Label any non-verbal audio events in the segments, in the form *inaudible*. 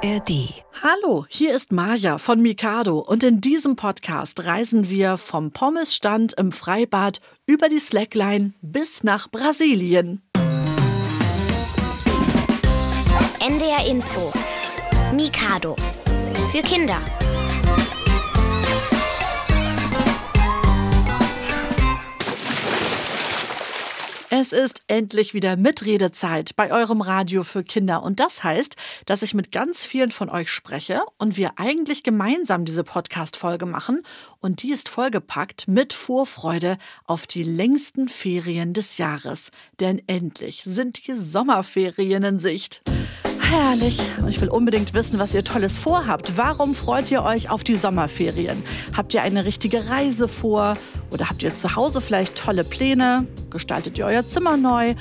ARD. Hallo, hier ist Maja von Mikado und in diesem Podcast reisen wir vom Pommesstand im Freibad über die Slackline bis nach Brasilien. NDR Info. Mikado. Für Kinder. Es ist endlich wieder Mitredezeit bei eurem Radio für Kinder und das heißt, dass ich mit ganz vielen von euch spreche und wir eigentlich gemeinsam diese Podcast-Folge machen und die ist vollgepackt mit Vorfreude auf die längsten Ferien des Jahres. Denn endlich sind die Sommerferien in Sicht. Herrlich. Und ich will unbedingt wissen, was ihr Tolles vorhabt. Warum freut ihr euch auf die Sommerferien? Habt ihr eine richtige Reise vor? Oder habt ihr zu Hause vielleicht tolle Pläne? Gestaltet ihr euer Zimmer neu?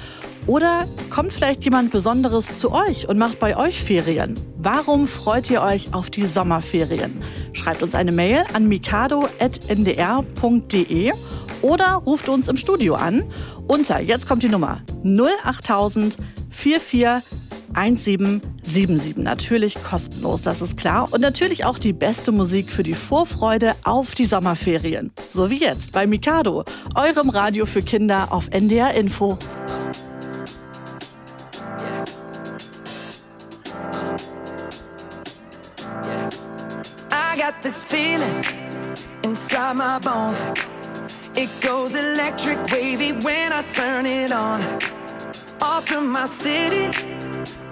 Oder kommt vielleicht jemand Besonderes zu euch und macht bei euch Ferien? Warum freut ihr euch auf die Sommerferien? Schreibt uns eine Mail an mikado.ndr.de oder ruft uns im Studio an unter, jetzt kommt die Nummer, 08000 44 1777. Natürlich kostenlos, das ist klar. Und natürlich auch die beste Musik für die Vorfreude auf die Sommerferien. So wie jetzt bei Mikado, eurem Radio für Kinder auf NDR Info. I got this feeling inside my bones. It goes electric wavy when I turn it on. Off from my city.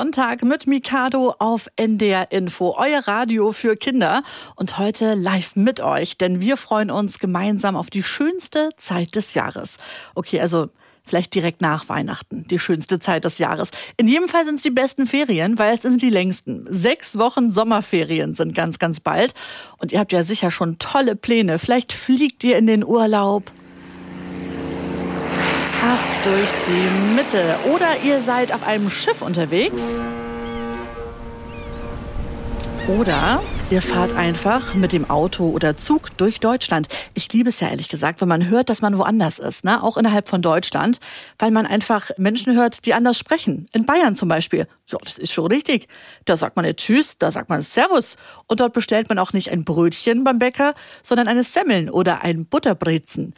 Sonntag mit Mikado auf NDR Info, euer Radio für Kinder. Und heute live mit euch, denn wir freuen uns gemeinsam auf die schönste Zeit des Jahres. Okay, also vielleicht direkt nach Weihnachten, die schönste Zeit des Jahres. In jedem Fall sind es die besten Ferien, weil es sind die längsten. Sechs Wochen Sommerferien sind ganz, ganz bald. Und ihr habt ja sicher schon tolle Pläne. Vielleicht fliegt ihr in den Urlaub. Ab durch die Mitte. Oder ihr seid auf einem Schiff unterwegs. Oder ihr fahrt einfach mit dem Auto oder Zug durch Deutschland. Ich liebe es ja ehrlich gesagt, wenn man hört, dass man woanders ist, ne? auch innerhalb von Deutschland, weil man einfach Menschen hört, die anders sprechen. In Bayern zum Beispiel. Ja, das ist schon richtig. Da sagt man nicht Tschüss, da sagt man Servus. Und dort bestellt man auch nicht ein Brötchen beim Bäcker, sondern eine Semmeln oder ein Butterbrezen.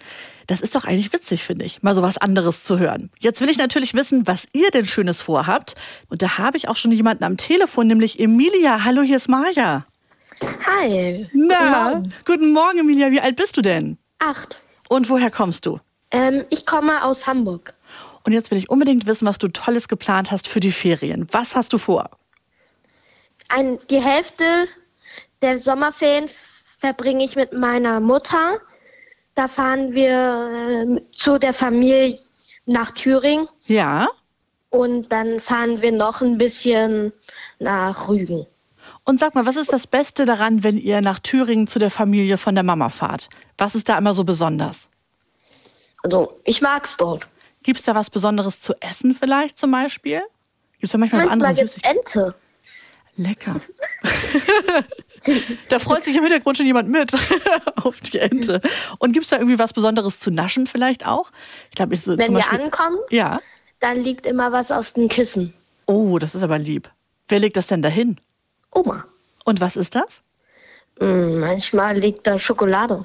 Das ist doch eigentlich witzig, finde ich, mal so was anderes zu hören. Jetzt will ich natürlich wissen, was ihr denn Schönes vorhabt. Und da habe ich auch schon jemanden am Telefon, nämlich Emilia. Hallo, hier ist Maja. Hi. Na, Guten Morgen. guten Morgen, Emilia. Wie alt bist du denn? Acht. Und woher kommst du? Ähm, ich komme aus Hamburg. Und jetzt will ich unbedingt wissen, was du Tolles geplant hast für die Ferien. Was hast du vor? Ein, die Hälfte der Sommerferien verbringe ich mit meiner Mutter. Da fahren wir ähm, zu der Familie nach Thüringen Ja? und dann fahren wir noch ein bisschen nach Rügen. Und sag mal, was ist das Beste daran, wenn ihr nach Thüringen zu der Familie von der Mama fahrt? Was ist da immer so besonders? Also, ich mag's dort. Gibt es da was Besonderes zu essen vielleicht zum Beispiel? Gibt es da manchmal so andere Manchmal gibt's? Ente. Lecker. *laughs* *laughs* da freut sich im Hintergrund schon jemand mit *laughs* auf die Ente. Und gibt es da irgendwie was Besonderes zu naschen vielleicht auch? Ich glaube, ich so Wenn zum wir Beispiel. ankommen, Ja. dann liegt immer was auf dem Kissen. Oh, das ist aber lieb. Wer legt das denn dahin? Oma. Und was ist das? Mm, manchmal liegt da Schokolade.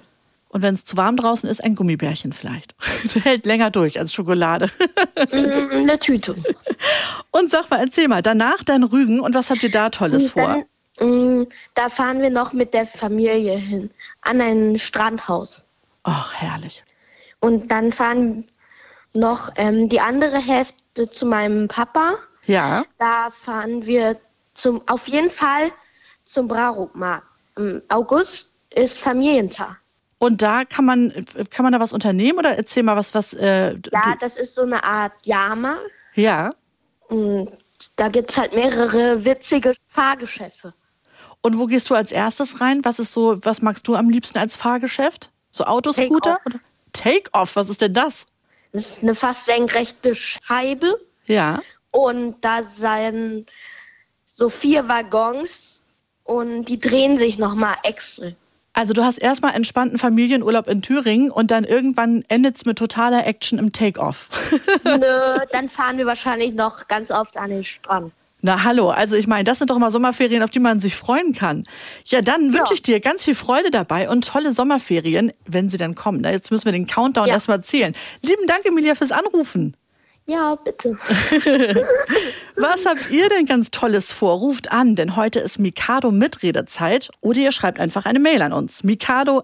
Und wenn es zu warm draußen ist, ein Gummibärchen vielleicht. *laughs* Der hält länger durch als Schokolade. Mm, eine Tüte. Und sag mal, erzähl mal, danach dann Rügen und was habt ihr da Tolles vor? Dann, mm, da fahren wir noch mit der Familie hin, an ein Strandhaus. Ach, herrlich. Und dann fahren noch ähm, die andere Hälfte zu meinem Papa. Ja. Da fahren wir zum, auf jeden Fall zum Braumarkt. Im August ist Familientag. Und da kann man, kann man da was unternehmen oder erzähl mal was, was. Äh, Ja, das ist so eine Art Jahrmarkt. ja. Und da gibt es halt mehrere witzige Fahrgeschäfte. Und wo gehst du als erstes rein? Was ist so, was magst du am liebsten als Fahrgeschäft? So Autoscooter? Take-off. Take-off, was ist denn das? Das ist eine fast senkrechte Scheibe. Ja. Und da seien so vier Waggons und die drehen sich nochmal extra. Also du hast erstmal entspannten Familienurlaub in Thüringen und dann irgendwann endet's mit totaler Action im Take-off. *laughs* Nö, dann fahren wir wahrscheinlich noch ganz oft an den Strand. Na hallo, also ich meine, das sind doch mal Sommerferien, auf die man sich freuen kann. Ja, dann wünsche Ja. ich dir ganz viel Freude dabei und tolle Sommerferien, wenn sie dann kommen. Na, Jetzt müssen wir den Countdown Ja. erstmal zählen. Lieben Dank, Emilia, fürs Anrufen. Ja, bitte. *laughs* Was habt ihr denn ganz Tolles vor? Ruft an, denn heute ist Mikado Mitredezeit oder ihr schreibt einfach eine Mail an uns. mikado.ndr.de.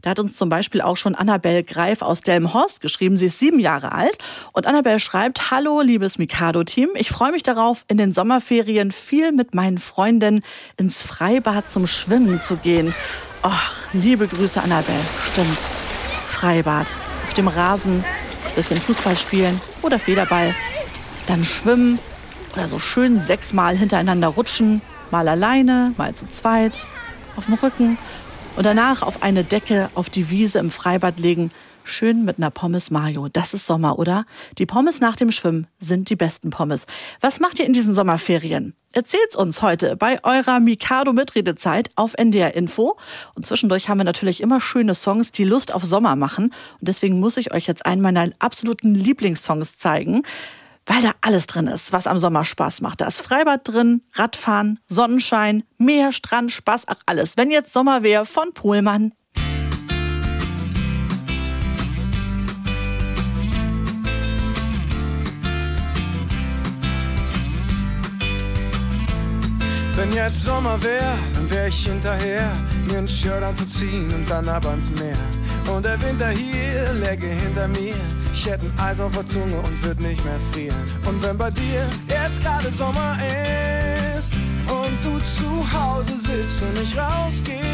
Da hat uns zum Beispiel auch schon Annabelle Greif aus Delmenhorst geschrieben. Sie ist sieben Jahre alt. Und Annabelle schreibt, Hallo, liebes Mikado-Team. Ich freue mich darauf, in den Sommerferien viel mit meinen Freundinnen ins Freibad zum Schwimmen zu gehen. Ach, liebe Grüße, Annabelle. Stimmt. Freibad. Auf dem Rasen, bisschen Fußball spielen oder Federball dann schwimmen oder so schön sechsmal hintereinander rutschen, mal alleine, mal zu zweit, auf dem Rücken und danach auf eine Decke auf die Wiese im Freibad legen, schön mit einer Pommes Mayo. Das ist Sommer, oder? Die Pommes nach dem Schwimmen sind die besten Pommes. Was macht ihr in diesen Sommerferien? Erzählt's uns heute bei eurer Mikado Mitredezeit auf NDR Info. Und zwischendurch haben wir natürlich immer schöne Songs, die Lust auf Sommer machen. Und deswegen muss ich euch jetzt einen meiner absoluten Lieblingssongs zeigen weil da alles drin ist, was am Sommer Spaß macht. Da ist Freibad drin, Radfahren, Sonnenschein, Meer, Strand, Spaß, ach alles. Wenn jetzt Sommer wäre von Pohlmann. Wenn jetzt Sommer wär, dann wär ich hinterher, mir ein Shirt anzuziehen und dann ab ans Meer. Und der Winter hier läge hinter mir. Ich hätte ein Eis auf der Zunge und würd nicht mehr frieren. Und wenn bei dir jetzt gerade Sommer ist und du zu Hause sitzt und nicht rausgehst,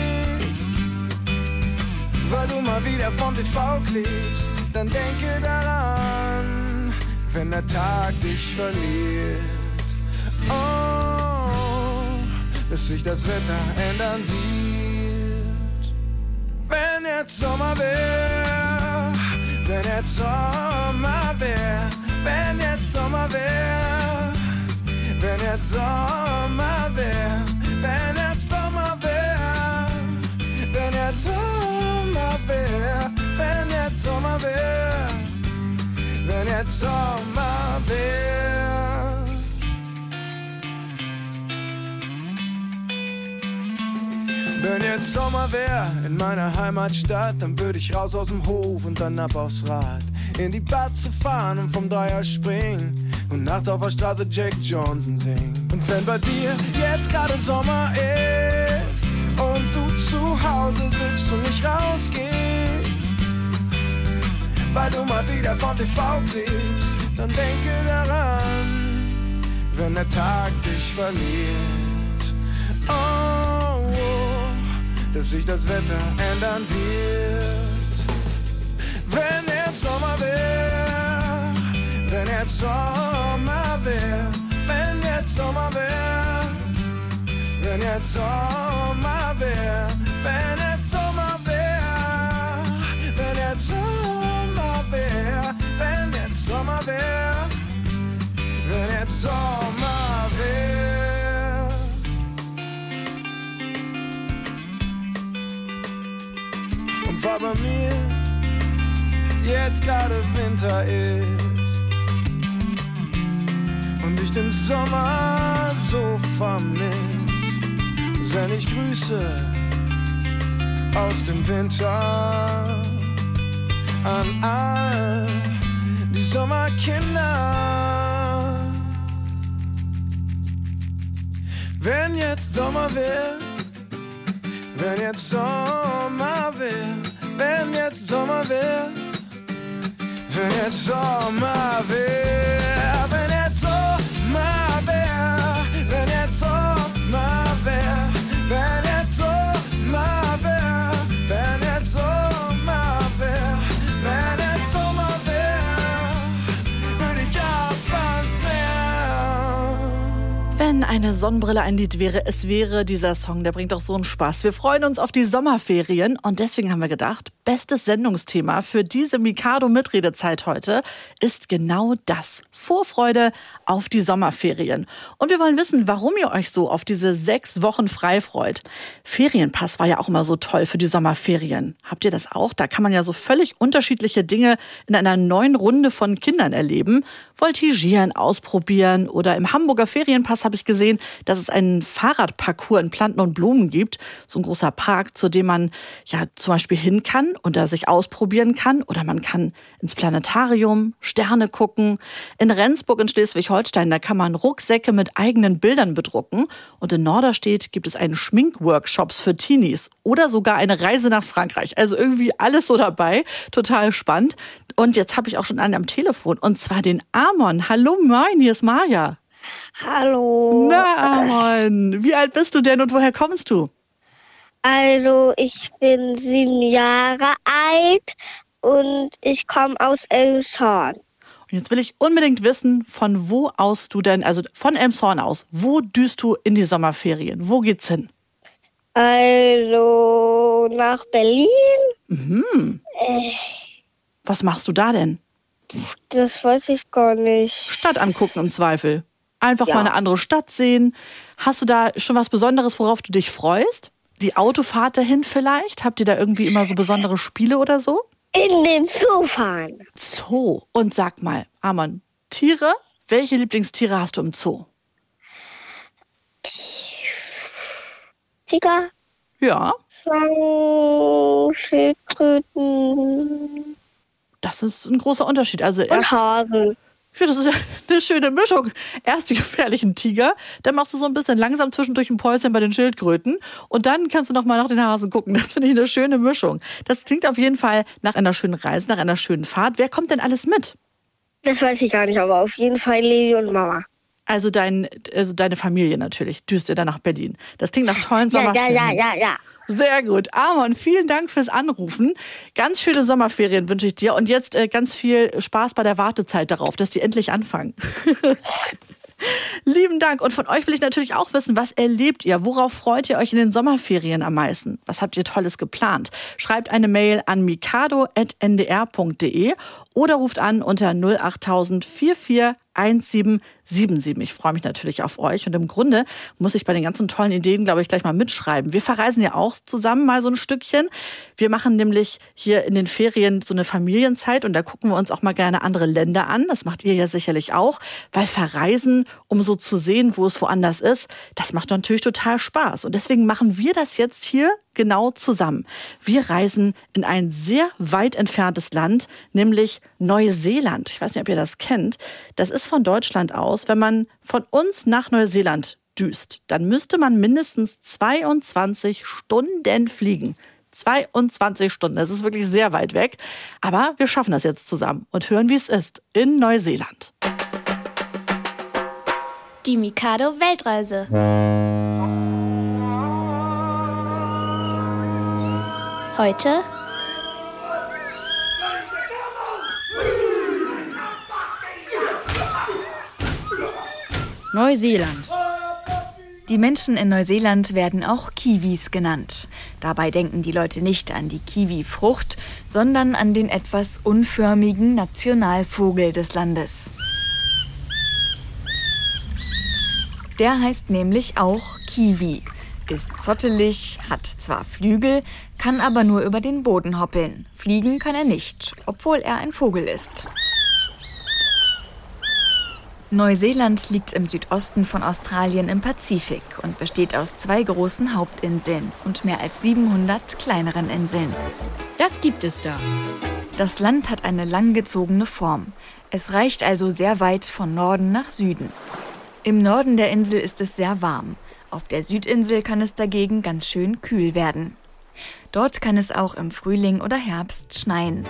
weil du mal wieder vom TV klebst, dann denke daran, wenn der Tag dich verliert. Oh, bis sich das Wetter ändern wird. Wenn jetzt Sommer wär, wenn jetzt Sommer wär, wenn jetzt Sommer wär, wenn jetzt Sommer wär, wenn jetzt Sommer wär, wenn jetzt Sommer wär, wenn jetzt Sommer wär, wenn jetzt Sommer wär. Wenn jetzt Sommer wäre in meiner Heimatstadt, dann würde ich raus aus dem Hof und dann ab aufs Rad. In die Batze fahren und vom Dreier springen und nachts auf der Straße Jack Johnson singen. Und wenn bei dir jetzt gerade Sommer ist und du zu Hause sitzt und nicht rausgehst, weil du mal wieder von TV klebst, dann denke daran, wenn der Tag dich verliert. Oh, dass sich das Wetter ändern wird. Wenn jetzt Sommer wär, wenn jetzt Sommer wär, wenn jetzt Sommer wär, wenn jetzt Sommer wär, wenn jetzt Sommer wär, wenn jetzt Sommer wär, wenn jetzt Sommer wär, wenn jetzt Sommer wär. Jetzt gerade Winter ist und ich den Sommer so vermiss, send ich Grüße aus dem Winter an all die Sommerkinder. Wenn jetzt Sommer wär, wenn jetzt Sommer wär, wenn jetzt Sommer wenn it's Sommer my wenn then it's all my beer, then it's all my beer, then it's all my beer, then it's all wär, wenn then it's all my beer, für die Japans wär. Wenn eine Sonnenbrille ein Lied wäre, es wäre dieser Song, der bringt doch so einen Spaß. Wir freuen uns auf die Sommerferien und deswegen haben wir gedacht, bestes Sendungsthema für diese Mikado-Mitredezeit heute ist genau das. Vorfreude auf die Sommerferien. Und wir wollen wissen, warum ihr euch so auf diese sechs Wochen frei freut. Ferienpass war ja auch immer so toll für die Sommerferien. Habt ihr das auch? Da kann man ja so völlig unterschiedliche Dinge in einer neuen Runde von Kindern erleben. Voltigieren, ausprobieren oder im Hamburger Ferienpass habe ich gesehen, dass es einen Fahrradparcours in Planten und Blumen gibt. So ein großer Park, zu dem man ja zum Beispiel hin kann und da sich ausprobieren kann. Oder man kann ins Planetarium, Sterne gucken. In Rendsburg in Schleswig-Holstein, da kann man Rucksäcke mit eigenen Bildern bedrucken. Und in Norderstedt gibt es einen Schminkworkshops für Teenies oder sogar eine Reise nach Frankreich. Also irgendwie alles so dabei. Total spannend. Und jetzt habe ich auch schon einen am Telefon und zwar den Amon. Hallo, moin, hier ist Maja. Hallo. Na, Amon, wie alt bist du denn und woher kommst du? Also, ich bin sieben Jahre alt und ich komme aus Elmshorn. Und jetzt will ich unbedingt wissen, von wo aus du denn, also von Elmshorn aus, wo düst du in die Sommerferien? Wo geht's hin? Also, nach Berlin. Mhm. Äh, Was machst du da denn? das weiß ich gar nicht. Stadt angucken im Zweifel. Einfach Ja. mal eine andere Stadt sehen. Hast du da schon was Besonderes, worauf du dich freust? Die Autofahrt dahin vielleicht? Habt ihr da irgendwie immer so besondere Spiele oder so? In den Zoo fahren. Zoo. Und sag mal, Amon, Tiere? Welche Lieblingstiere hast du im Zoo? Tiger, Ja, Schlangen, Schildkröten das ist ein großer Unterschied. Also und erst, Hasen. Ja, das ist ja eine schöne Mischung. Erst die gefährlichen Tiger, dann machst du so ein bisschen langsam zwischendurch ein Päuschen bei den Schildkröten und dann kannst du noch mal nach den Hasen gucken. Das finde ich eine schöne Mischung. Das klingt auf jeden Fall nach einer schönen Reise, nach einer schönen Fahrt. Wer kommt denn alles mit? Das weiß ich gar nicht, aber auf jeden Fall Levi und Mama. Also, dein, also deine Familie natürlich. Düst ihr dann nach Berlin. Das klingt nach tollen Ja, ja, ja, ja, ja. Sehr gut. Amon, vielen Dank fürs Anrufen. Ganz schöne Sommerferien wünsche ich dir und jetzt äh, ganz viel Spaß bei der Wartezeit darauf, dass die endlich anfangen. *laughs* Lieben Dank. Und von euch will ich natürlich auch wissen, was erlebt ihr? Worauf freut ihr euch in den Sommerferien am meisten? Was habt ihr Tolles geplant? Schreibt eine Mail an mikado.ndr.de oder ruft an unter 08000 441777. Ich freue mich natürlich auf euch und im Grunde muss ich bei den ganzen tollen Ideen, glaube ich, gleich mal mitschreiben. Wir verreisen ja auch zusammen mal so ein Stückchen. Wir machen nämlich hier in den Ferien so eine Familienzeit und da gucken wir uns auch mal gerne andere Länder an. Das macht ihr ja sicherlich auch, weil verreisen, um so zu sehen, wo es woanders ist, das macht natürlich total Spaß. Und deswegen machen wir das jetzt hier genau zusammen. Wir reisen in ein sehr weit entferntes Land, nämlich Neuseeland. Ich weiß nicht, ob ihr das kennt. Das ist von Deutschland aus. Wenn man von uns nach Neuseeland düst, dann müsste man mindestens 22 Stunden fliegen. 22 Stunden, das ist wirklich sehr weit weg. Aber wir schaffen das jetzt zusammen und hören, wie es ist in Neuseeland. Die Mikado Weltreise. Heute Neuseeland. Die Menschen in Neuseeland werden auch Kiwis genannt. Dabei denken die Leute nicht an die Kiwi-Frucht, sondern an den etwas unförmigen Nationalvogel des Landes. Der heißt nämlich auch Kiwi, ist zottelig, hat zwar Flügel, kann aber nur über den Boden hoppeln. Fliegen kann er nicht, obwohl er ein Vogel ist. Neuseeland liegt im Südosten von Australien im Pazifik und besteht aus zwei großen Hauptinseln und mehr als 700 kleineren Inseln. Das gibt es da. Das Land hat eine langgezogene Form. Es reicht also sehr weit von Norden nach Süden. Im Norden der Insel ist es sehr warm. Auf der Südinsel kann es dagegen ganz schön kühl werden. Dort kann es auch im Frühling oder Herbst schneien.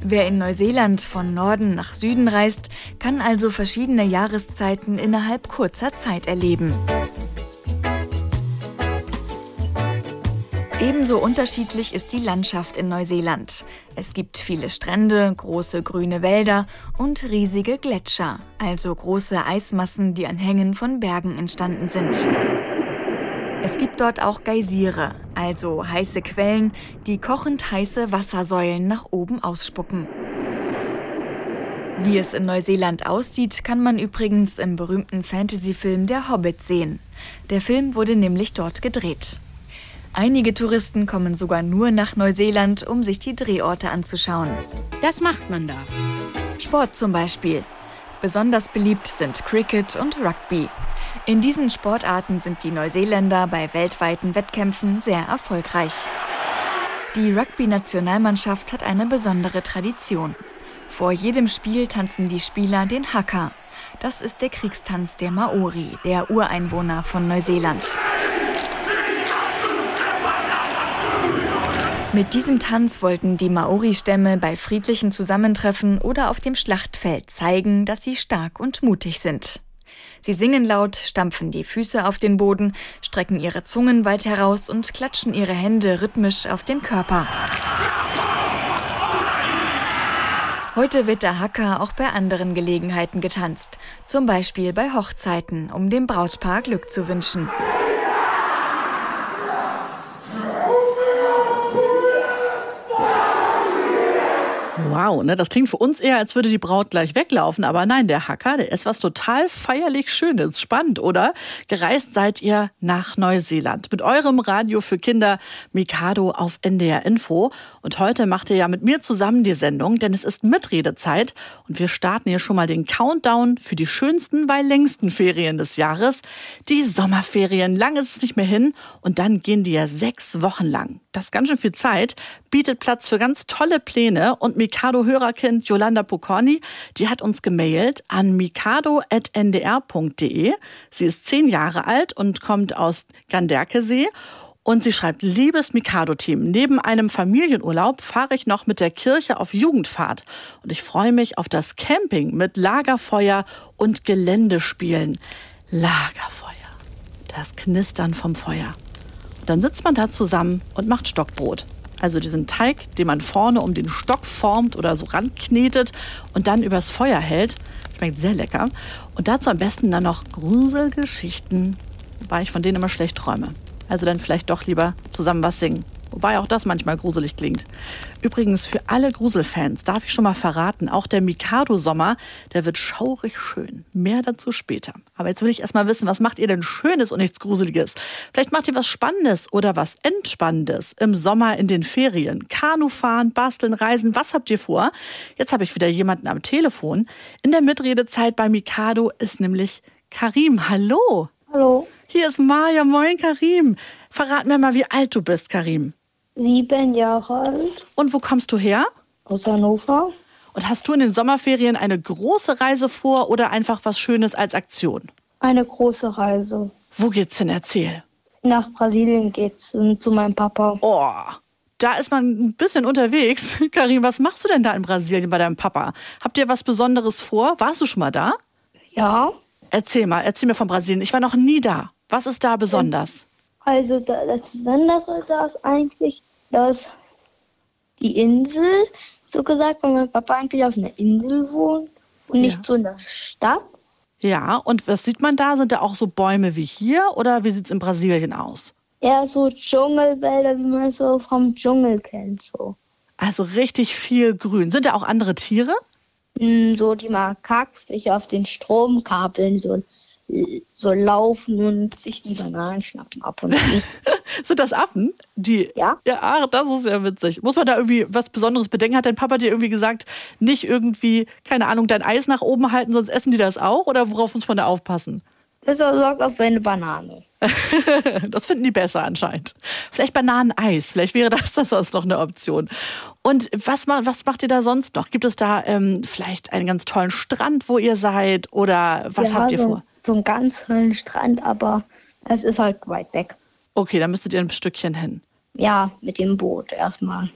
Wer in Neuseeland von Norden nach Süden reist, kann also verschiedene Jahreszeiten innerhalb kurzer Zeit erleben. Ebenso unterschiedlich ist die Landschaft in Neuseeland. Es gibt viele Strände, große grüne Wälder und riesige Gletscher, also große Eismassen, die an Hängen von Bergen entstanden sind. Es gibt dort auch Geysire, also heiße Quellen, die kochend heiße Wassersäulen nach oben ausspucken. Wie es in Neuseeland aussieht, kann man übrigens im berühmten Fantasyfilm Der Hobbit sehen. Der Film wurde nämlich dort gedreht. Einige Touristen kommen sogar nur nach Neuseeland, um sich die Drehorte anzuschauen. Das macht man da. Sport zum Beispiel. Besonders beliebt sind Cricket und Rugby. In diesen Sportarten sind die Neuseeländer bei weltweiten Wettkämpfen sehr erfolgreich. Die Rugby-Nationalmannschaft hat eine besondere Tradition. Vor jedem Spiel tanzen die Spieler den Haka. Das ist der Kriegstanz der Maori, der Ureinwohner von Neuseeland. Mit diesem Tanz wollten die Maori-Stämme bei friedlichen Zusammentreffen oder auf dem Schlachtfeld zeigen, dass sie stark und mutig sind. Sie singen laut, stampfen die Füße auf den Boden, strecken ihre Zungen weit heraus und klatschen ihre Hände rhythmisch auf den Körper. Heute wird der Hacker auch bei anderen Gelegenheiten getanzt, zum Beispiel bei Hochzeiten, um dem Brautpaar Glück zu wünschen. Wow, ne, das klingt für uns eher, als würde die Braut gleich weglaufen. Aber nein, der Hacker, der ist was total feierlich Schönes. Spannend, oder? Gereist seid ihr nach Neuseeland mit eurem Radio für Kinder Mikado auf NDR Info. Und heute macht ihr ja mit mir zusammen die Sendung, denn es ist Mitredezeit. Und wir starten hier schon mal den Countdown für die schönsten, weil längsten Ferien des Jahres. Die Sommerferien. Lang ist es nicht mehr hin. Und dann gehen die ja sechs Wochen lang. Das ist ganz schön viel Zeit, bietet Platz für ganz tolle Pläne. Und Mikado-Hörerkind Yolanda Pokorny, die hat uns gemailt an mikado.ndr.de. Sie ist zehn Jahre alt und kommt aus Ganderkesee. Und sie schreibt, liebes Mikado-Team, neben einem Familienurlaub fahre ich noch mit der Kirche auf Jugendfahrt. Und ich freue mich auf das Camping mit Lagerfeuer und Geländespielen. Lagerfeuer. Das Knistern vom Feuer. Und dann sitzt man da zusammen und macht Stockbrot. Also diesen Teig, den man vorne um den Stock formt oder so ranknetet und dann übers Feuer hält. Schmeckt sehr lecker. Und dazu am besten dann noch Gruselgeschichten, weil ich von denen immer schlecht träume. Also dann vielleicht doch lieber zusammen was singen. Wobei auch das manchmal gruselig klingt. Übrigens, für alle Gruselfans darf ich schon mal verraten, auch der Mikado-Sommer, der wird schaurig schön. Mehr dazu später. Aber jetzt will ich erst mal wissen, was macht ihr denn Schönes und nichts Gruseliges? Vielleicht macht ihr was Spannendes oder was Entspannendes im Sommer in den Ferien. Kanu fahren, basteln, reisen, was habt ihr vor? Jetzt habe ich wieder jemanden am Telefon. In der Mitredezeit bei Mikado ist nämlich Karim. Hallo. Hallo. Hier ist Maja. Moin, Karim. Verrat mir mal, wie alt du bist, Karim. Sieben Jahre alt, Und wo kommst du her? aus Hannover. Und hast du in den Sommerferien eine große Reise vor oder einfach was Schönes als Aktion? Eine große Reise. Wo geht's denn? Erzähl. Nach Brasilien geht's zu meinem Papa. Oh, da ist man ein bisschen unterwegs. *laughs* Karim, was machst du denn da in Brasilien bei deinem Papa? Habt ihr was Besonderes vor? Warst du schon mal da? Ja, Erzähl mal, erzähl mir von Brasilien. Ich war noch nie da. Was ist da besonders? also da, das Besondere da ist eigentlich, dass die Insel, so gesagt, weil mein Papa eigentlich auf einer Insel wohnt und nicht Ja. so in der Stadt. Ja, und was sieht man da? Sind da auch so Bäume wie hier oder wie sieht's in Brasilien aus? Eher so Dschungelwälder, wie man es so vom Dschungel kennt. So, Also richtig viel Grün. Sind da auch andere Tiere? Mm, so die Makakfische auf den Stromkabeln so, so laufen und sich die Bananen schnappen ab und zu. *laughs* Sind das Affen? Die. Ja. Ja, ach, das ist ja witzig. Muss man da irgendwie was Besonderes bedenken? Hat dein Papa dir irgendwie gesagt, nicht irgendwie, keine Ahnung, dein Eis nach oben halten, sonst essen die das auch? Oder worauf muss man da aufpassen? Besser sorgt auf eine Banane. *laughs* Das finden die besser anscheinend. Vielleicht Bananeneis, vielleicht wäre das, das sonst noch eine Option. Und was, was macht ihr da sonst noch? Gibt es da ähm, vielleicht einen ganz tollen Strand, wo ihr seid? Oder was ja, habt ihr so, vor? So einen ganz tollen Strand, aber es ist halt weit weg. Okay, da müsstet ihr ein Stückchen hin. Ja, mit dem Boot erstmal.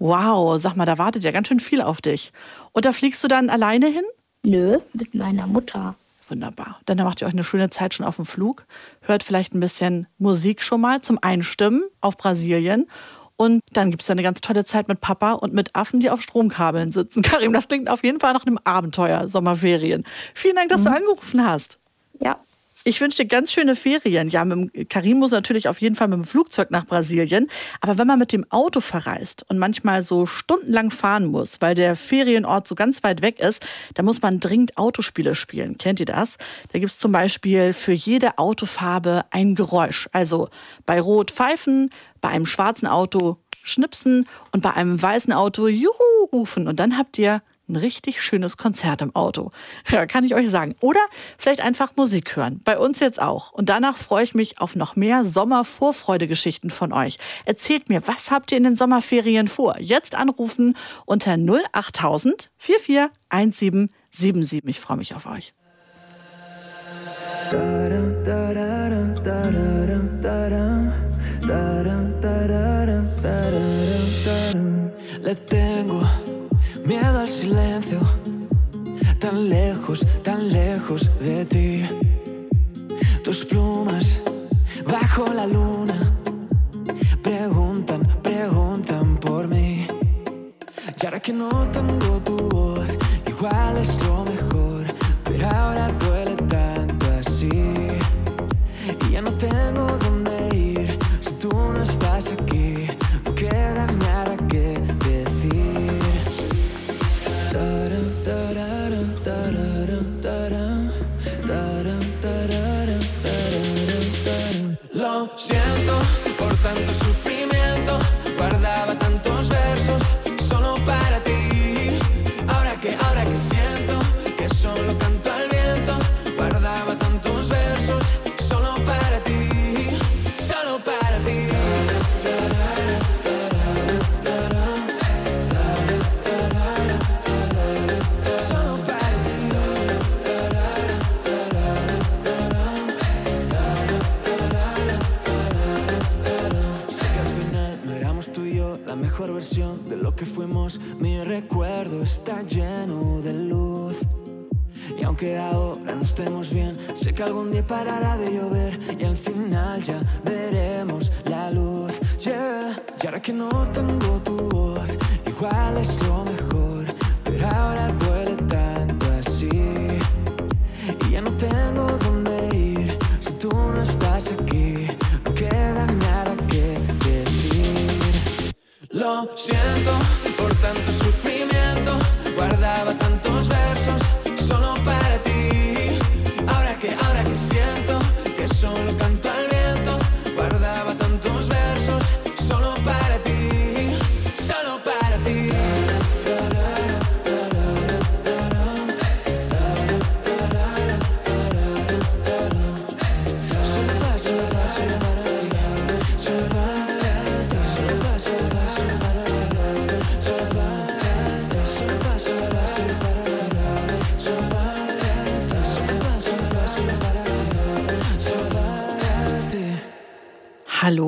Wow, sag mal, da wartet ja ganz schön viel auf dich. Und da fliegst du dann alleine hin? Nö, mit meiner Mutter. Wunderbar. Dann macht ihr euch eine schöne Zeit schon auf dem Flug. Hört vielleicht ein bisschen Musik schon mal zum Einstimmen auf Brasilien. Und dann gibt es eine ganz tolle Zeit mit Papa und mit Affen, die auf Stromkabeln sitzen. *laughs* Karim, das klingt auf jeden Fall nach einem Abenteuer, Sommerferien. Vielen Dank, dass du angerufen hast. Ja, Ich wünsche dir ganz schöne Ferien. Ja, mit dem Karim muss natürlich auf jeden Fall mit dem Flugzeug nach Brasilien. Aber wenn man mit dem Auto verreist und manchmal so stundenlang fahren muss, weil der Ferienort so ganz weit weg ist, dann muss man dringend Autospiele spielen. Kennt ihr das? Da gibt's zum Beispiel für jede Autofarbe ein Geräusch. Also bei Rot pfeifen, bei einem schwarzen Auto schnipsen und bei einem weißen Auto Juhu rufen. Und dann habt ihr ein richtig schönes Konzert im Auto. Ja, kann ich euch sagen. Oder vielleicht einfach Musik hören. Bei uns jetzt auch. Und danach freue ich mich auf noch mehr Sommervorfreudegeschichten von euch. Erzählt mir, was habt ihr in den Sommerferien vor? Jetzt anrufen unter 08000 441777. Ich freue mich auf euch. Le tengo miedo al silencio, tan lejos, tan lejos de ti. Tus plumas bajo la luna preguntan, preguntan por mí. Y ahora que no tengo tu voz, igual es lo mejor, pero ahora duele mejor versión de lo que fuimos. Mi recuerdo está lleno de luz. Y aunque ahora no estemos bien, sé que algún día parará de llover y al final ya veremos la luz. Yeah. Y ahora que no tengo tu voz, igual es lo mejor, pero ahora siento por tanto sufrimiento.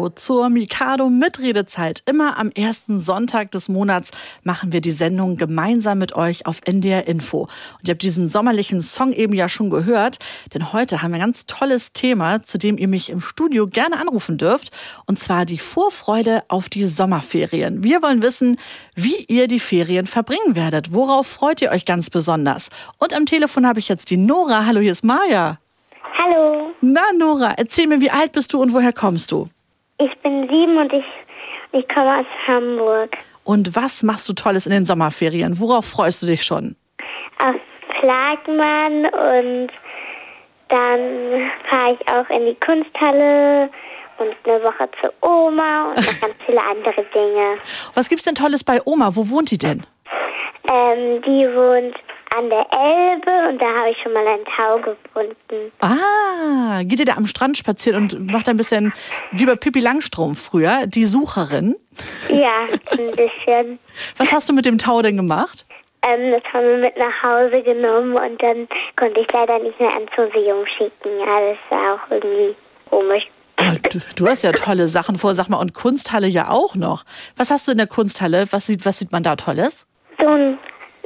Zur Mikado Mitredezeit. Immer am ersten Sonntag des Monats machen wir die Sendung gemeinsam mit euch auf NDR Info. Und ihr habt diesen sommerlichen Song eben ja schon gehört, denn heute haben wir ein ganz tolles Thema, zu dem ihr mich im Studio gerne anrufen dürft. Und zwar die Vorfreude auf die Sommerferien. Wir wollen wissen, wie ihr die Ferien verbringen werdet. Worauf freut ihr euch ganz besonders? Und am Telefon habe ich jetzt die Nora. Hallo, hier ist Maja. Hallo, Na, Nora, erzähl mir, wie alt bist du und woher kommst du? Ich bin sieben und ich, ich komme aus Hamburg. Und was machst du Tolles in den Sommerferien? Worauf freust du dich schon? Auf Flagmann und dann fahre ich auch in die Kunsthalle und eine Woche zu Oma und noch ganz viele andere Dinge. Was gibt's denn Tolles bei Oma? Wo wohnt die denn? Ähm, die wohnt an der Elbe und da habe ich schon mal ein Tau gefunden. Ah, geht ihr da am Strand spazieren und macht ein bisschen wie bei Pippi Langstrumpf früher, die Sucherin. Ja, ein bisschen. Was hast du mit dem Tau denn gemacht? Ähm, das haben wir mit nach Hause genommen und dann konnte ich leider nicht mehr ans Museum schicken. Ja, das war auch irgendwie komisch. Oh, du, du hast ja tolle Sachen vor, sag mal, und Kunsthalle ja auch noch. Was hast du in der Kunsthalle? Was sieht, was sieht man da Tolles? So ein,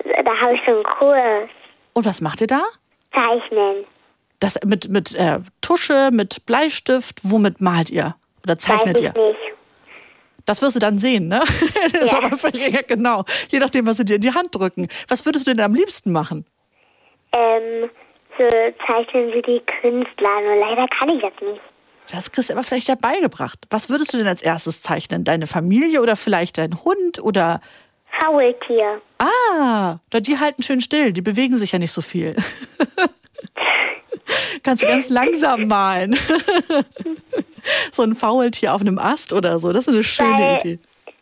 da habe ich so einen Kurs. Und was macht ihr da? Zeichnen. Das mit, mit äh, Tusche, mit Bleistift, womit malt ihr? Oder Weiß zeichnet ich ihr? nicht. Das wirst du dann sehen, ne? *laughs* Das Ja. aber ja, genau. Je nachdem, was sie dir in die Hand drücken. Was würdest du denn am liebsten machen? Ähm, so zeichnen sie die Künstler. Nur leider kann ich das nicht. Das kriegst du aber vielleicht ja beigebracht. Was würdest du denn als erstes zeichnen? Deine Familie oder vielleicht dein Hund oder. Faultier. Ah, die halten schön still, die bewegen sich ja nicht so viel. *laughs* Kannst du ganz *laughs* langsam malen. *laughs* so ein Faultier auf einem Ast oder so, das ist eine schöne Weil- Idee.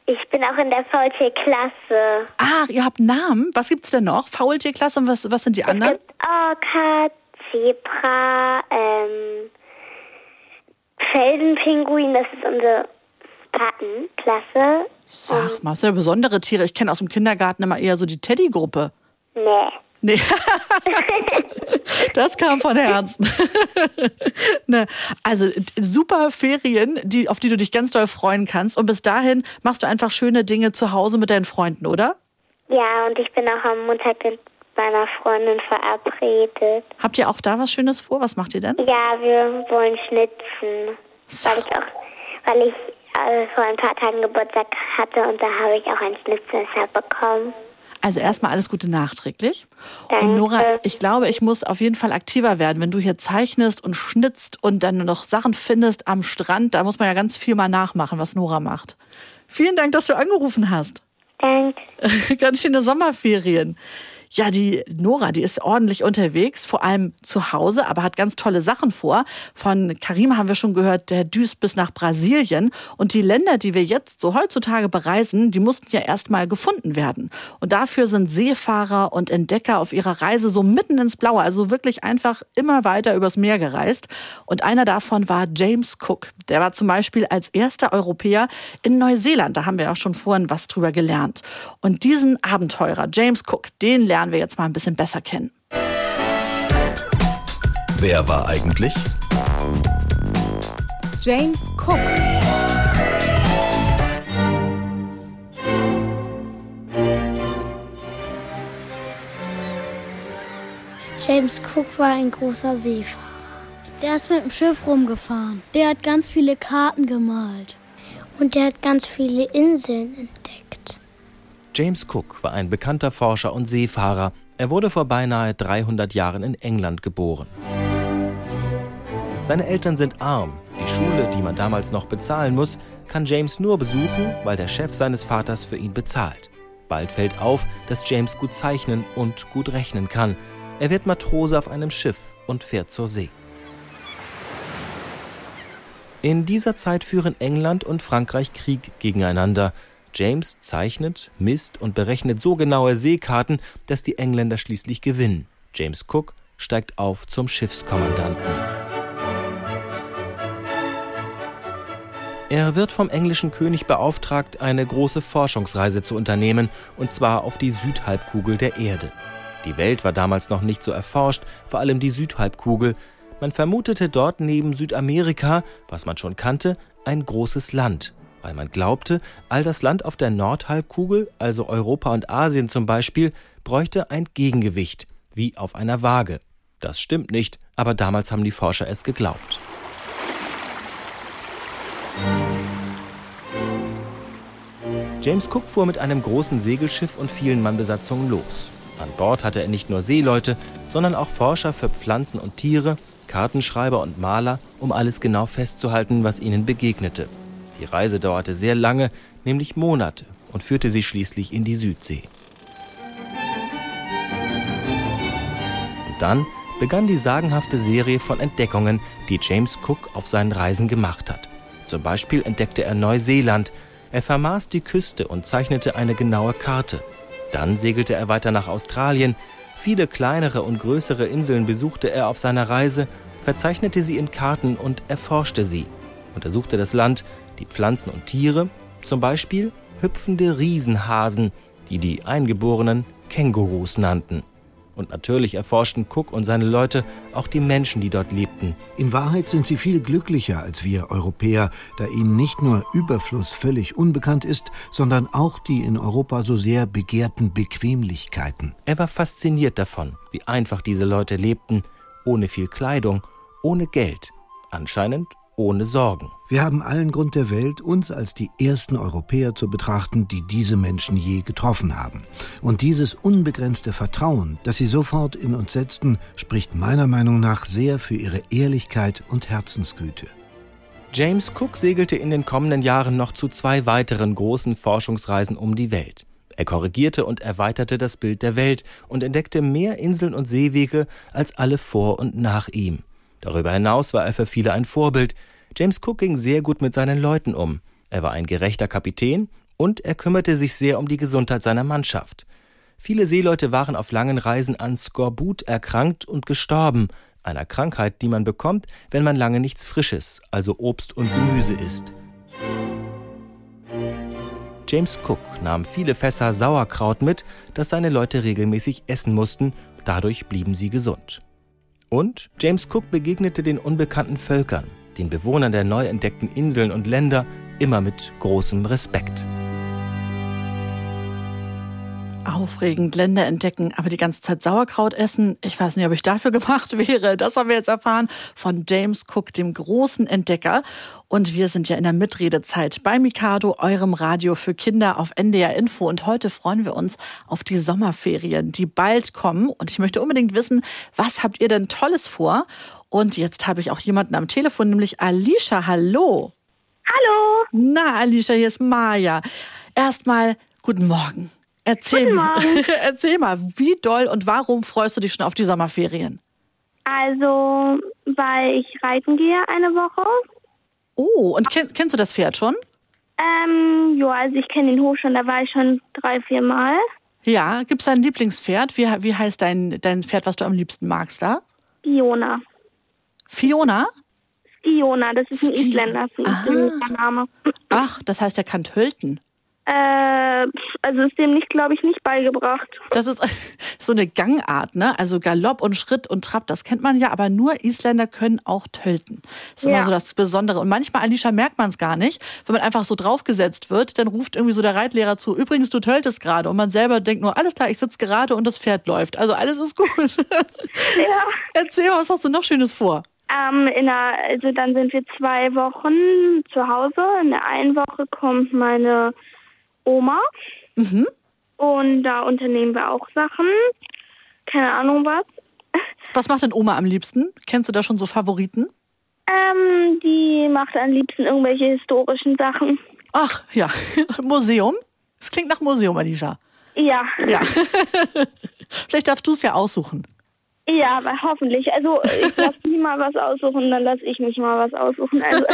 Ich bin auch in der Faultierklasse. Ach, ihr habt Namen? Was gibt's denn noch? Faultierklasse und was, was sind die Es anderen? gibt Orca, Zebra, ähm, Felsenpinguin, das ist unsere Patenklasse. Sag mal, das sind ja besondere Tiere. Ich kenne aus dem Kindergarten immer eher so die Teddy-Gruppe. Nee. Nee. das kam von Herzen. ne. Also super Ferien, die, auf die du dich ganz doll freuen kannst. Und bis dahin machst du einfach schöne Dinge zu Hause mit deinen Freunden, oder? Ja, und ich bin auch am Montag mit meiner Freundin verabredet. Habt ihr auch da was Schönes vor? Was macht ihr denn? Ja, wir wollen schnitzen. Weil ich auch, weil ich äh, vor ein paar Tagen Geburtstag hatte und da habe ich auch ein Schnitzmesser bekommen. Also erstmal alles Gute nachträglich. Danke. Und Nora, ich glaube, ich muss auf jeden Fall aktiver werden, wenn du hier zeichnest und schnitzt und dann noch Sachen findest am Strand. Da muss man ja ganz viel mal nachmachen, was Nora macht. Vielen Dank, dass du angerufen hast. Danke. *laughs* Ganz schöne Sommerferien. Ja, die Nora, die ist ordentlich unterwegs, vor allem zu Hause, aber hat ganz tolle Sachen vor. Von Karim haben wir schon gehört, der düst bis nach Brasilien. Und die Länder, die wir jetzt so heutzutage bereisen, die mussten ja erstmal gefunden werden. Und dafür sind Seefahrer und Entdecker auf ihrer Reise so mitten ins Blaue, also wirklich einfach immer weiter übers Meer gereist. Und einer davon war James Cook. Der war zum Beispiel als erster Europäer in Neuseeland. Da haben wir auch schon vorhin was drüber gelernt. Und diesen Abenteurer, James Cook, den lernen wir jetzt mal ein bisschen besser kennen. Wer war eigentlich? James Cook. James Cook war ein großer Seefahrer. Der ist mit dem Schiff rumgefahren. Der hat ganz viele Karten gemalt. Und der hat ganz viele Inseln entdeckt. James Cook war ein bekannter Forscher und Seefahrer. Er wurde vor beinahe 300 Jahren in England geboren. Seine Eltern sind arm. Die Schule, die man damals noch bezahlen muss, kann James nur besuchen, weil der Chef seines Vaters für ihn bezahlt. Bald fällt auf, dass James gut zeichnen und gut rechnen kann. Er wird Matrose auf einem Schiff und fährt zur See. In dieser Zeit führen England und Frankreich Krieg gegeneinander. James zeichnet, misst und berechnet so genaue Seekarten, dass die Engländer schließlich gewinnen. James Cook steigt auf zum Schiffskommandanten. Er wird vom englischen König beauftragt, eine große Forschungsreise zu unternehmen, und zwar auf die Südhalbkugel der Erde. Die Welt war damals noch nicht so erforscht, vor allem die Südhalbkugel. Man vermutete dort neben Südamerika, was man schon kannte, ein großes Land, weil man glaubte, all das Land auf der Nordhalbkugel, also Europa und Asien zum Beispiel, bräuchte ein Gegengewicht, wie auf einer Waage. Das stimmt nicht, aber damals haben die Forscher es geglaubt. James Cook fuhr mit einem großen Segelschiff und vielen Mannbesatzungen los. An Bord hatte er nicht nur Seeleute, sondern auch Forscher für Pflanzen und Tiere, Kartenschreiber und Maler, um alles genau festzuhalten, was ihnen begegnete. Die Reise dauerte sehr lange, nämlich Monate, und führte sie schließlich in die Südsee. Und dann begann die sagenhafte Serie von Entdeckungen, die James Cook auf seinen Reisen gemacht hat. Zum Beispiel entdeckte er Neuseeland, er vermaß die Küste und zeichnete eine genaue Karte. Dann segelte er weiter nach Australien. Viele kleinere und größere Inseln besuchte er auf seiner Reise, verzeichnete sie in Karten und erforschte sie. Untersuchte das Land, die Pflanzen und Tiere, zum Beispiel hüpfende Riesenhasen, die die Eingeborenen Kängurus nannten. Und natürlich erforschten Cook und seine Leute auch die Menschen, die dort lebten. In Wahrheit sind sie viel glücklicher als wir Europäer, da ihnen nicht nur Überfluss völlig unbekannt ist, sondern auch die in Europa so sehr begehrten Bequemlichkeiten. Er war fasziniert davon, wie einfach diese Leute lebten, ohne viel Kleidung, ohne Geld, anscheinend ohne Sorgen. Wir haben allen Grund der Welt, uns als die ersten Europäer zu betrachten, die diese Menschen je getroffen haben. Und dieses unbegrenzte Vertrauen, das sie sofort in uns setzten, spricht meiner Meinung nach sehr für ihre Ehrlichkeit und Herzensgüte. James Cook segelte in den kommenden Jahren noch zu zwei weiteren großen Forschungsreisen um die Welt. Er korrigierte und erweiterte das Bild der Welt und entdeckte mehr Inseln und Seewege als alle vor und nach ihm. Darüber hinaus war er für viele ein Vorbild. James Cook ging sehr gut mit seinen Leuten um. Er war ein gerechter Kapitän und er kümmerte sich sehr um die Gesundheit seiner Mannschaft. Viele Seeleute waren auf langen Reisen an Skorbut erkrankt und gestorben, einer Krankheit, die man bekommt, wenn man lange nichts Frisches, also Obst und Gemüse isst. James Cook nahm viele Fässer Sauerkraut mit, das seine Leute regelmäßig essen mussten, dadurch blieben sie gesund. Und James Cook begegnete den unbekannten Völkern, den Bewohnern der neu entdeckten Inseln und Länder, immer mit großem Respekt. Aufregend, Länder entdecken, aber die ganze Zeit Sauerkraut essen. Ich weiß nicht, ob ich dafür *laughs* gemacht wäre. Das haben wir jetzt erfahren von James Cook, dem großen Entdecker. Und wir sind ja in der Mitredezeit bei Mikado, eurem Radio für Kinder auf NDR Info. Und heute freuen wir uns auf die Sommerferien, die bald kommen. Und ich möchte unbedingt wissen, was habt ihr denn Tolles vor? Und jetzt habe ich auch jemanden am Telefon, nämlich Alicia. Hallo. Hallo. Na, Alicia, hier ist Maja. Erstmal guten Morgen. Erzähl, *laughs* Morgen. erzähl mal, wie doll und warum freust du dich schon auf die Sommerferien? Also, weil ich reiten gehe eine Woche. Oh, und kenn, kennst du das Pferd schon? Ähm, ja, also ich kenne den Hof schon, da war ich schon drei, vier Mal. Ja, gibt es ein Lieblingspferd? Wie, wie heißt dein, dein Pferd, was du am liebsten magst da? Fiona. Fiona? Fiona, das ist ein Ski- Isländer, das ist ein isländischer Name. Ach, das heißt, er kann tölten. Äh, also ist dem nicht, glaube ich, nicht beigebracht. Das ist *laughs* so eine Gangart, ne? Also Galopp und Schritt und Trab, das kennt man ja, aber nur Isländer können auch tölten. Das ist Ja. immer so das Besondere. Und manchmal, Alicia, merkt man es gar nicht. Wenn man einfach so draufgesetzt wird, dann ruft irgendwie so der Reitlehrer zu, übrigens, du töltest gerade. Und man selber denkt nur, alles klar, ich sitze gerade und das Pferd läuft. Also alles ist gut. *laughs* Ja. Erzähl mal, was hast du noch Schönes vor? Ähm, in der, also dann sind wir zwei Wochen zu Hause. In der einen Woche kommt meine Oma. Mhm. Und da unternehmen wir auch Sachen. Keine Ahnung was. Was macht denn Oma am liebsten? Kennst du da schon so Favoriten? Ähm, die macht am liebsten irgendwelche historischen Sachen. Ach, ja. *laughs* Museum? Es klingt nach Museum, Alicia. Ja. Ja. *laughs* Vielleicht darfst du es ja aussuchen. Ja, aber hoffentlich. Also ich lasse *laughs* die mal was aussuchen, dann lasse ich mich mal was aussuchen. Also,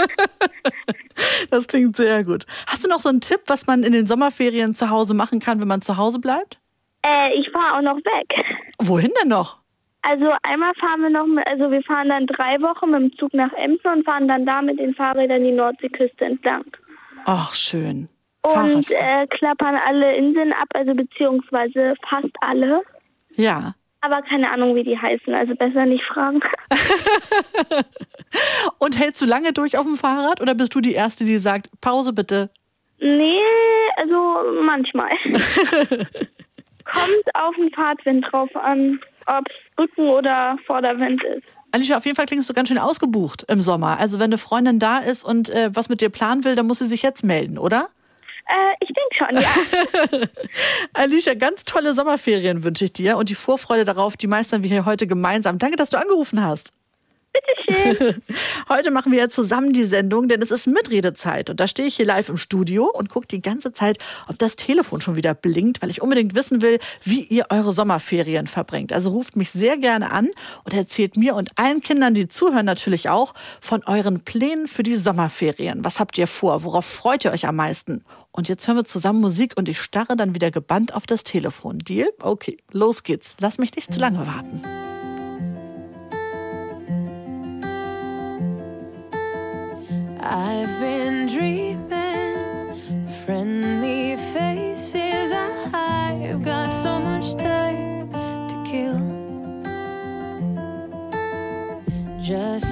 Das klingt sehr gut. Hast du noch so einen Tipp, was man in den Sommerferien zu Hause machen kann, wenn man zu Hause bleibt? äh, ich fahre auch noch weg. Wohin denn noch? Also einmal fahren wir noch, mit, also wir fahren dann drei Wochen mit dem Zug nach Emden und fahren dann da mit den Fahrrädern die Nordseeküste entlang. Ach, schön. Und äh, klappern alle Inseln ab, also beziehungsweise fast alle. Ja. Aber keine Ahnung, wie die heißen, also besser nicht fragen. *laughs* Und hältst du lange durch auf dem Fahrrad oder bist du die Erste, die sagt, Pause bitte? Nee, also manchmal. *laughs* Kommt auf den Fahrtwind drauf an, ob es Rücken- oder Vorderwind ist. Alicia, auf jeden Fall klingst du ganz schön ausgebucht im Sommer. Also wenn eine Freundin da ist und äh, was mit dir planen will, dann muss sie sich jetzt melden, oder? Äh, ich denke schon, ja. *laughs* Alicia, ganz tolle Sommerferien wünsche ich dir und die Vorfreude darauf, die meistern wir hier heute gemeinsam. Danke, dass du angerufen hast. Bitteschön. *laughs* Heute machen wir ja zusammen die Sendung, denn es ist Mitredezeit. Und da stehe ich hier live im Studio und gucke die ganze Zeit, ob das Telefon schon wieder blinkt, weil ich unbedingt wissen will, wie ihr eure Sommerferien verbringt. Also ruft mich sehr gerne an und erzählt mir und allen Kindern, die zuhören, natürlich auch von euren Plänen für die Sommerferien. Was habt ihr vor? Worauf freut ihr euch am meisten? Und jetzt hören wir zusammen Musik und ich starre dann wieder gebannt auf das Telefon. Deal? Okay, los geht's. Lass mich nicht zu lange warten. I've been dreaming friendly faces. I've got so much time to kill. Just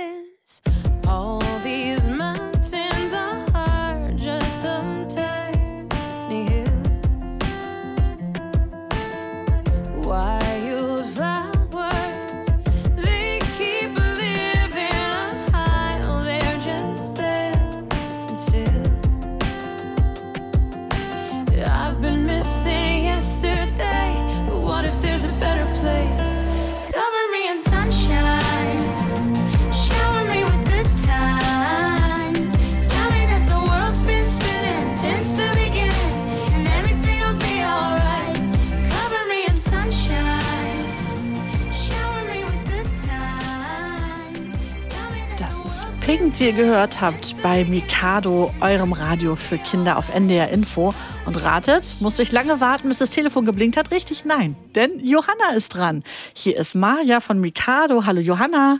ihr gehört habt bei Mikado, eurem Radio für Kinder auf NDR Info. Und ratet, musste ich lange warten, bis das Telefon geblinkt hat? Richtig, nein. Denn Johanna ist dran. Hier ist Maja von Mikado. Hallo Johanna.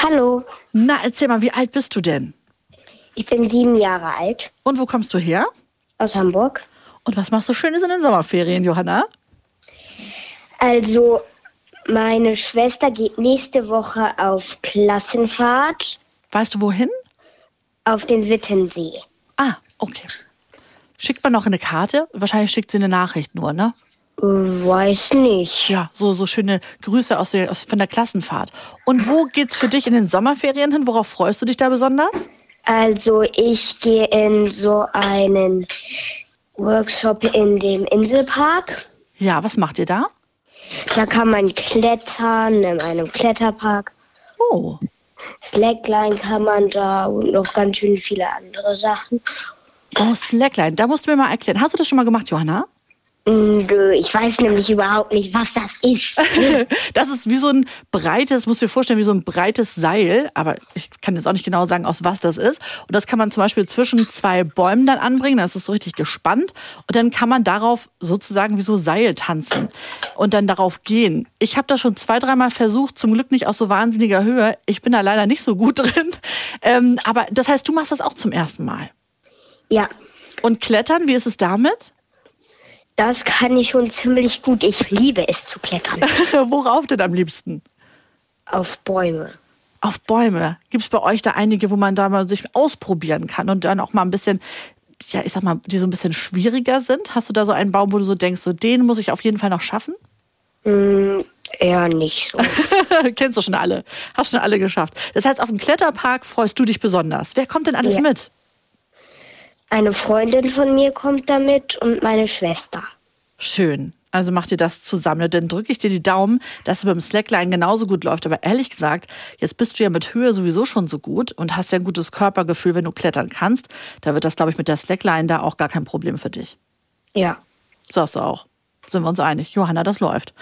Hallo. Na, erzähl mal, wie alt bist du denn? Ich bin sieben Jahre alt. Und wo kommst du her? Aus Hamburg. Und was machst du Schönes in den Sommerferien, Johanna? Also, meine Schwester geht nächste Woche auf Klassenfahrt Weißt du wohin? auf den Wittensee. Ah, okay. Schickt man noch eine Karte? Wahrscheinlich schickt sie eine Nachricht nur, ne? Weiß nicht. Ja, so, so schöne Grüße aus der, aus, von der Klassenfahrt. Und wo geht's für dich in den Sommerferien hin? Worauf freust du dich da besonders? Also, ich gehe in so einen Workshop in dem Inselpark. Ja, was macht ihr da? Da kann man klettern in einem Kletterpark. Oh. Slackline kann man da und noch ganz schön viele andere Sachen. Oh, Slackline, da musst du mir mal erklären. Hast du das schon mal gemacht, Johanna? Nö, ich weiß nämlich überhaupt nicht, was das ist. *laughs* Das ist wie so ein breites, musst du dir vorstellen, wie so ein breites Seil. Aber ich kann jetzt auch nicht genau sagen, aus was das ist. Und das kann man zum Beispiel zwischen zwei Bäumen dann anbringen. Dann ist so richtig gespannt. Und dann kann man darauf sozusagen wie so Seil tanzen und dann darauf gehen. Ich habe das schon zwei, dreimal versucht. Zum Glück nicht aus so wahnsinniger Höhe. Ich bin da leider nicht so gut *laughs* drin. Ähm, aber das heißt, du machst das auch zum ersten Mal. Ja. Und Klettern, wie ist es damit? Das kann ich schon ziemlich gut. Ich liebe es zu klettern. *laughs* Worauf denn am liebsten? Auf Bäume. Auf Bäume. Gibt es bei euch da einige, wo man da mal sich ausprobieren kann und dann auch mal ein bisschen, ja, ich sag mal, die so ein bisschen schwieriger sind? Hast du da so einen Baum, wo du so denkst, so den muss ich auf jeden Fall noch schaffen? Mm, eher nicht so. *laughs* Kennst du schon alle. Hast schon alle geschafft. Das heißt, auf dem Kletterpark freust du dich besonders. Wer kommt denn alles Ja. mit? Eine Freundin von mir kommt damit und meine Schwester. Schön. Also macht ihr das zusammen. Dann drücke ich dir die Daumen, dass es beim Slackline genauso gut läuft. Aber ehrlich gesagt, jetzt bist du ja mit Höhe sowieso schon so gut und hast ja ein gutes Körpergefühl, wenn du klettern kannst. Da wird das, glaube ich, mit der Slackline da auch gar kein Problem für dich. Ja. Sagst du auch. Sind wir uns einig. Johanna, das läuft.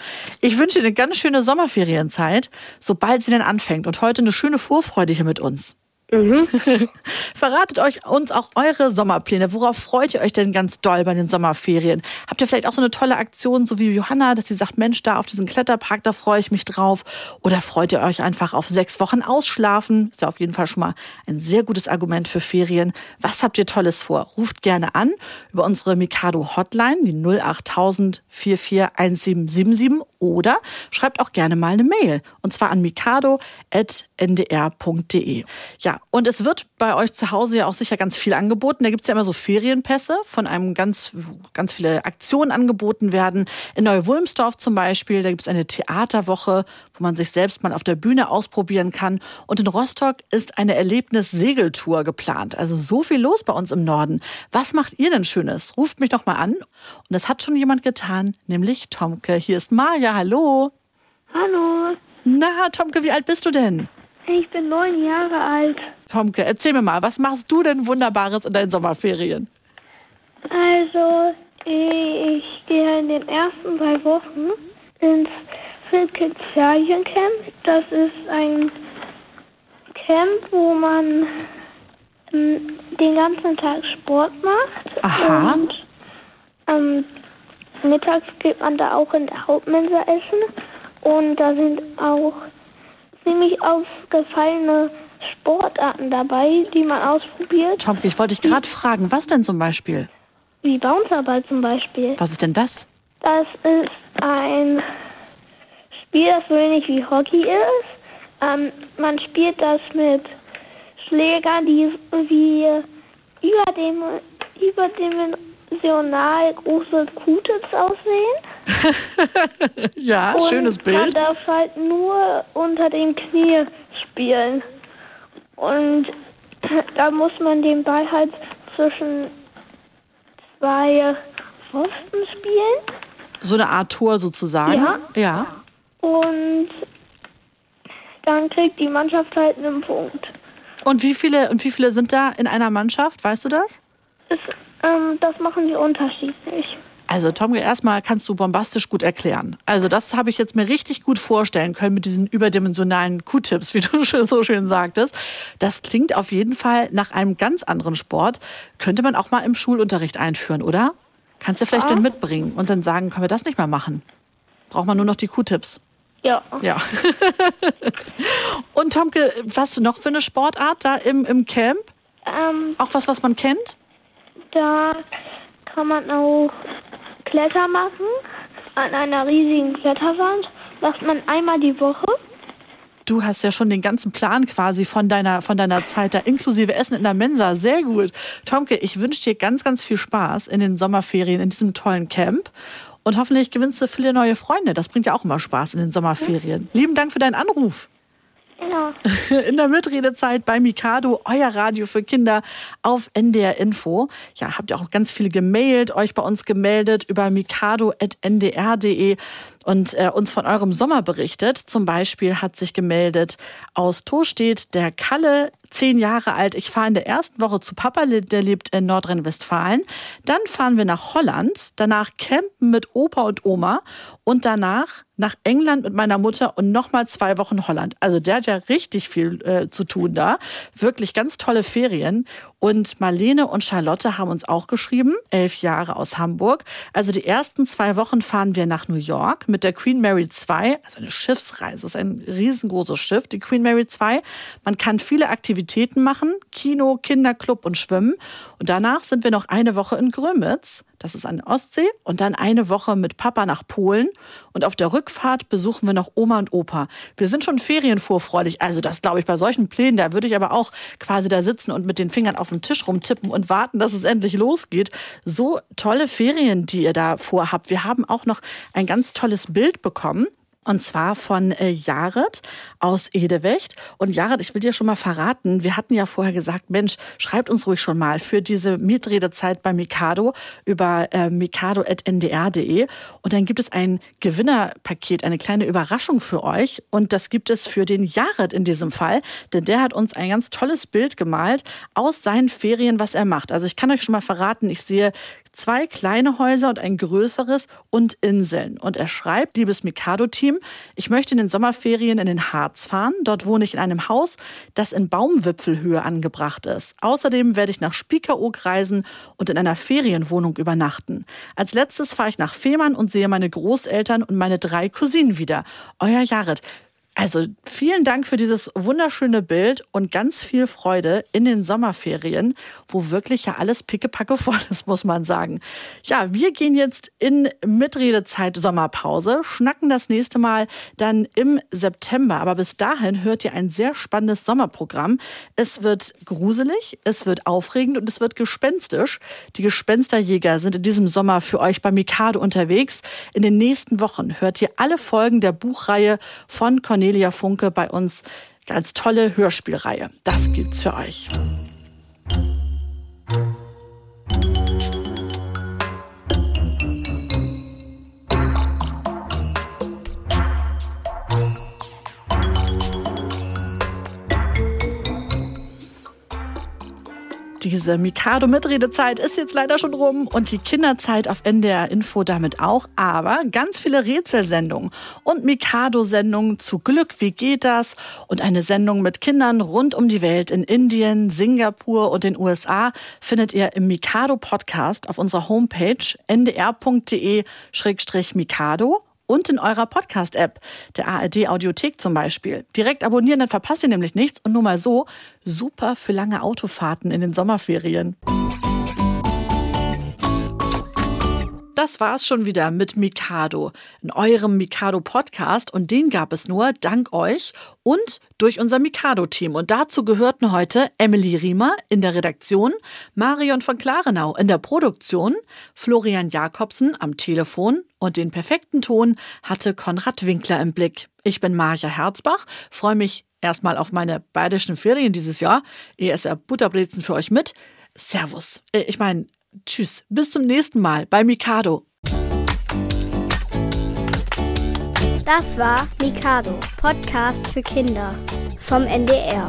Ich wünsche dir eine ganz schöne Sommerferienzeit, sobald sie denn anfängt. Und heute eine schöne Vorfreude hier mit uns. Mhm. *laughs* Verratet euch uns auch eure Sommerpläne. Worauf freut ihr euch denn ganz doll bei den Sommerferien? Habt ihr vielleicht auch so eine tolle Aktion, so wie Johanna, dass sie sagt, Mensch, da auf diesen Kletterpark, da freue ich mich drauf? Oder freut ihr euch einfach auf sechs Wochen ausschlafen? Ist ja auf jeden Fall schon mal ein sehr gutes Argument für Ferien. Was habt ihr Tolles vor? Ruft gerne an über unsere Mikado Hotline, die 08000 441777 oder schreibt auch gerne mal eine Mail. Und zwar an mikado.ndr.de. Ja, und es wird bei euch zu Hause ja auch sicher ganz viel angeboten. Da gibt's ja immer so Ferienpässe, von einem ganz, ganz viele Aktionen angeboten werden. In Neu-Wulmsdorf zum Beispiel, da gibt's eine Theaterwoche, wo man sich selbst mal auf der Bühne ausprobieren kann. Und in Rostock ist eine Erlebnis-Segeltour geplant. Also so viel los bei uns im Norden. Was macht ihr denn Schönes? Ruft mich doch mal an. Und das hat schon jemand getan, nämlich Tomke. Hier ist Maja. Hallo. Hallo, Na, Tomke, wie alt bist du denn? Ich bin neun Jahre alt. Tomke, erzähl mir mal, was machst du denn Wunderbares in deinen Sommerferien? Also, ich gehe in den ersten drei Wochen ins Fit Kids Feriencamp. Das ist ein Camp, wo man ähm, den ganzen Tag Sport macht. Aha. Und ähm, mittags geht man da auch in der Hauptmensa essen. Und da sind auch ziemlich aufgefallene Sportarten dabei, die man ausprobiert. Tomke, ich wollte dich gerade fragen, was denn zum Beispiel? Wie Bouncerball zum Beispiel. Was ist denn das? Das ist ein Spiel, das so ähnlich wie Hockey ist. Ähm, man spielt das mit Schlägern, die wie überdim überdimensional große Q-Tips aussehen. *laughs* ja, Und schönes Man Bild. darf halt nur unter dem Knie spielen. Und da muss man den Ball halt zwischen zwei Pfosten spielen. So eine Art Tor sozusagen. Ja. Ja. Und dann kriegt die Mannschaft halt einen Punkt. Und wie viele und wie viele sind da in einer Mannschaft? Weißt du das? Das, ähm, das machen die unterschiedlich. Also Tomke, erstmal kannst du bombastisch gut erklären. Also das habe ich jetzt mir richtig gut vorstellen können mit diesen überdimensionalen Q-Tips, wie *laughs* du schon so schön sagtest. Das klingt auf jeden Fall nach einem ganz anderen Sport. Könnte man auch mal im Schulunterricht einführen, oder? Kannst du vielleicht Ja. dann mitbringen und dann sagen, können wir das nicht mehr machen? Braucht man nur noch die Q-Tips. Ja. Ja. *laughs* und Tomke, was noch für eine Sportart da im, im Camp? Ähm, Auch was, was man kennt? da kann man auch Kletter machen an einer riesigen Kletterwand. Macht man einmal die Woche. Du hast ja schon den ganzen Plan quasi von deiner, von deiner Zeit da, inklusive Essen in der Mensa. Sehr gut. Tomke, ich wünsche dir ganz, ganz viel Spaß in den Sommerferien, in diesem tollen Camp. Und hoffentlich gewinnst du viele neue Freunde. Das bringt ja auch immer Spaß in den Sommerferien. Lieben Dank für deinen Anruf. *laughs* In der Mitredezeit bei Mikado, euer Radio für Kinder auf NDR Info. Ja, habt ihr auch ganz viele gemailt, euch bei uns gemeldet über mikado.ndr.de und äh, uns von eurem Sommer berichtet. Zum Beispiel hat sich gemeldet aus Tostedt der Kalle, zehn Jahre alt. Ich fahre in der ersten Woche zu Papa, der lebt in Nordrhein-Westfalen. Dann fahren wir nach Holland, danach campen mit Opa und Oma und danach nach England mit meiner Mutter und nochmal zwei Wochen Holland. Also der hat ja richtig viel äh, zu tun da. Wirklich ganz tolle Ferien. Und Marlene und Charlotte haben uns auch geschrieben, elf Jahre aus Hamburg. Also die ersten zwei Wochen fahren wir nach New York mit der Queen Mary 2, also eine Schiffsreise. Ist ein riesengroßes Schiff, die Queen Mary 2. Man kann viele Aktivitäten machen, Kino, Kinderclub und Schwimmen. Und danach sind wir noch eine Woche in Grömitz. Das ist an der Ostsee. Und dann eine Woche mit Papa nach Polen. Und auf der Rückfahrt besuchen wir noch Oma und Opa. Wir sind schon ferienvorfreudig. Also das glaube ich bei solchen Plänen, da würde ich aber auch quasi da sitzen und mit den Fingern auf dem Tisch rumtippen und warten, dass es endlich losgeht. So tolle Ferien, die ihr da vorhabt. Wir haben auch noch ein ganz tolles Bild bekommen. Und zwar von äh, Jared aus Edewecht. Und Jared, ich will dir schon mal verraten, wir hatten ja vorher gesagt, Mensch, schreibt uns ruhig schon mal für diese Mietredezeit bei Mikado über äh, mikado.ndr.de. Und dann gibt es ein Gewinnerpaket, eine kleine Überraschung für euch. Und das gibt es für den Jared in diesem Fall. Denn der hat uns ein ganz tolles Bild gemalt aus seinen Ferien, was er macht. Also ich kann euch schon mal verraten, ich sehe zwei kleine Häuser und ein größeres und Inseln. Und er schreibt, liebes Mikado-Team, ich möchte in den Sommerferien in den Harz fahren. Dort wohne ich in einem Haus, das in Baumwipfelhöhe angebracht ist. Außerdem werde ich nach Spiekeroog reisen und in einer Ferienwohnung übernachten. Als letztes fahre ich nach Fehmarn und sehe meine Großeltern und meine drei Cousinen wieder. Euer Jared. Also vielen Dank für dieses wunderschöne Bild und ganz viel Freude in den Sommerferien, wo wirklich ja alles pickepacke voll ist, muss man sagen. Ja, wir gehen jetzt in Mitredezeit Sommerpause, schnacken das nächste Mal dann im September. Aber bis dahin hört ihr ein sehr spannendes Sommerprogramm. Es wird gruselig, es wird aufregend und es wird gespenstisch. Die Gespensterjäger sind in diesem Sommer für euch bei Mikado unterwegs. In den nächsten Wochen hört ihr alle Folgen der Buchreihe von Cornelia Cornelia Funke bei uns ganz tolle Hörspielreihe. Das gibt's für euch. Diese Mikado-Mitredezeit ist jetzt leider schon rum und die Kinderzeit auf NDR Info damit auch. Aber ganz viele Rätselsendungen und Mikado-Sendungen zu Glück, wie geht das? Und eine Sendung mit Kindern rund um die Welt in Indien, Singapur und den USA findet ihr im Mikado-Podcast auf unserer Homepage ndr.de-mikado und in eurer Podcast-App, der ARD Audiothek zum Beispiel. Direkt abonnieren, dann verpasst ihr nämlich nichts und nur mal so, super für lange Autofahrten in den Sommerferien. Das war's schon wieder mit Mikado, in eurem Mikado Podcast und den gab es nur dank euch und durch unser Mikado-Team. Und dazu gehörten heute Emily Riemer in der Redaktion, Marion von Klarenau in der Produktion, Florian Jakobsen am Telefon und den perfekten Ton hatte Konrad Winkler im Blick. Ich bin Marja Herzbach, freue mich erstmal auf meine bayerischen Ferien dieses Jahr. ESR Butterbrezen für euch mit. Servus. Äh, ich meine, tschüss. Bis zum nächsten Mal bei Mikado. Das war Mikado, Podcast für Kinder vom NDR.